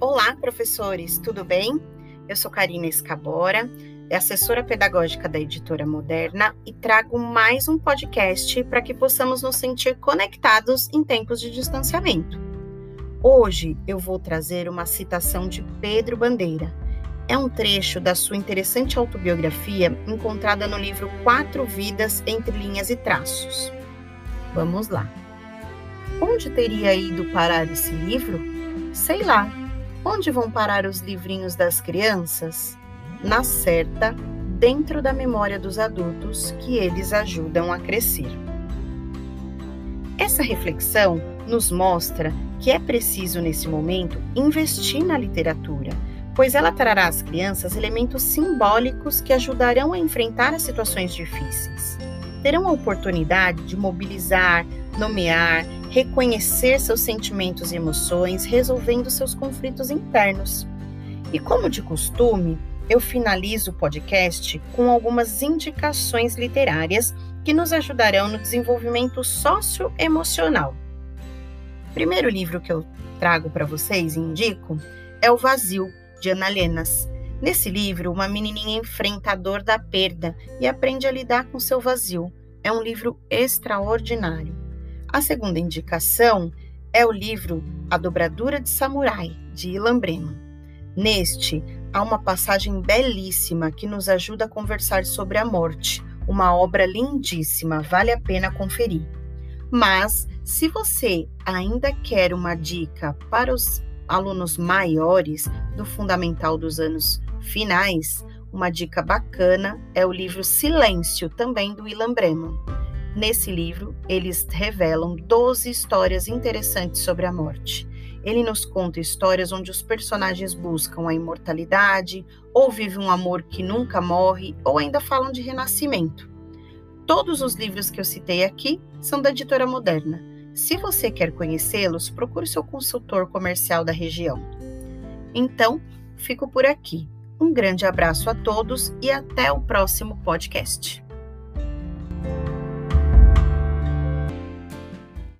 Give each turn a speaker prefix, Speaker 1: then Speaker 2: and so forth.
Speaker 1: Olá, professores, tudo bem? Eu sou Karina Escabora, assessora pedagógica da editora Moderna e trago mais um podcast para que possamos nos sentir conectados em tempos de distanciamento. Hoje eu vou trazer uma citação de Pedro Bandeira. É um trecho da sua interessante autobiografia encontrada no livro Quatro Vidas entre Linhas e Traços. Vamos lá. Onde teria ido parar esse livro? Sei lá, Onde vão parar os livrinhos das crianças? Na certa, dentro da memória dos adultos que eles ajudam a crescer. Essa reflexão nos mostra que é preciso, nesse momento, investir na literatura, pois ela trará às crianças elementos simbólicos que ajudarão a enfrentar as situações difíceis. Terão a oportunidade de mobilizar, nomear, reconhecer seus sentimentos e emoções, resolvendo seus conflitos internos. E como de costume, eu finalizo o podcast com algumas indicações literárias que nos ajudarão no desenvolvimento socioemocional. O primeiro livro que eu trago para vocês e indico é O Vazio, de Ana Lenas. Nesse livro, uma menininha enfrenta a dor da perda e aprende a lidar com seu vazio. É um livro extraordinário. A segunda indicação é o livro A Dobradura de Samurai, de Ilan Breman. Neste, há uma passagem belíssima que nos ajuda a conversar sobre a morte, uma obra lindíssima, vale a pena conferir. Mas, se você ainda quer uma dica para os alunos maiores do fundamental dos anos finais, uma dica bacana é o livro Silêncio, também do Ilan Breman. Nesse livro, eles revelam 12 histórias interessantes sobre a morte. Ele nos conta histórias onde os personagens buscam a imortalidade, ou vivem um amor que nunca morre, ou ainda falam de renascimento. Todos os livros que eu citei aqui são da editora Moderna. Se você quer conhecê-los, procure seu consultor comercial da região. Então, fico por aqui. Um grande abraço a todos e até o próximo podcast.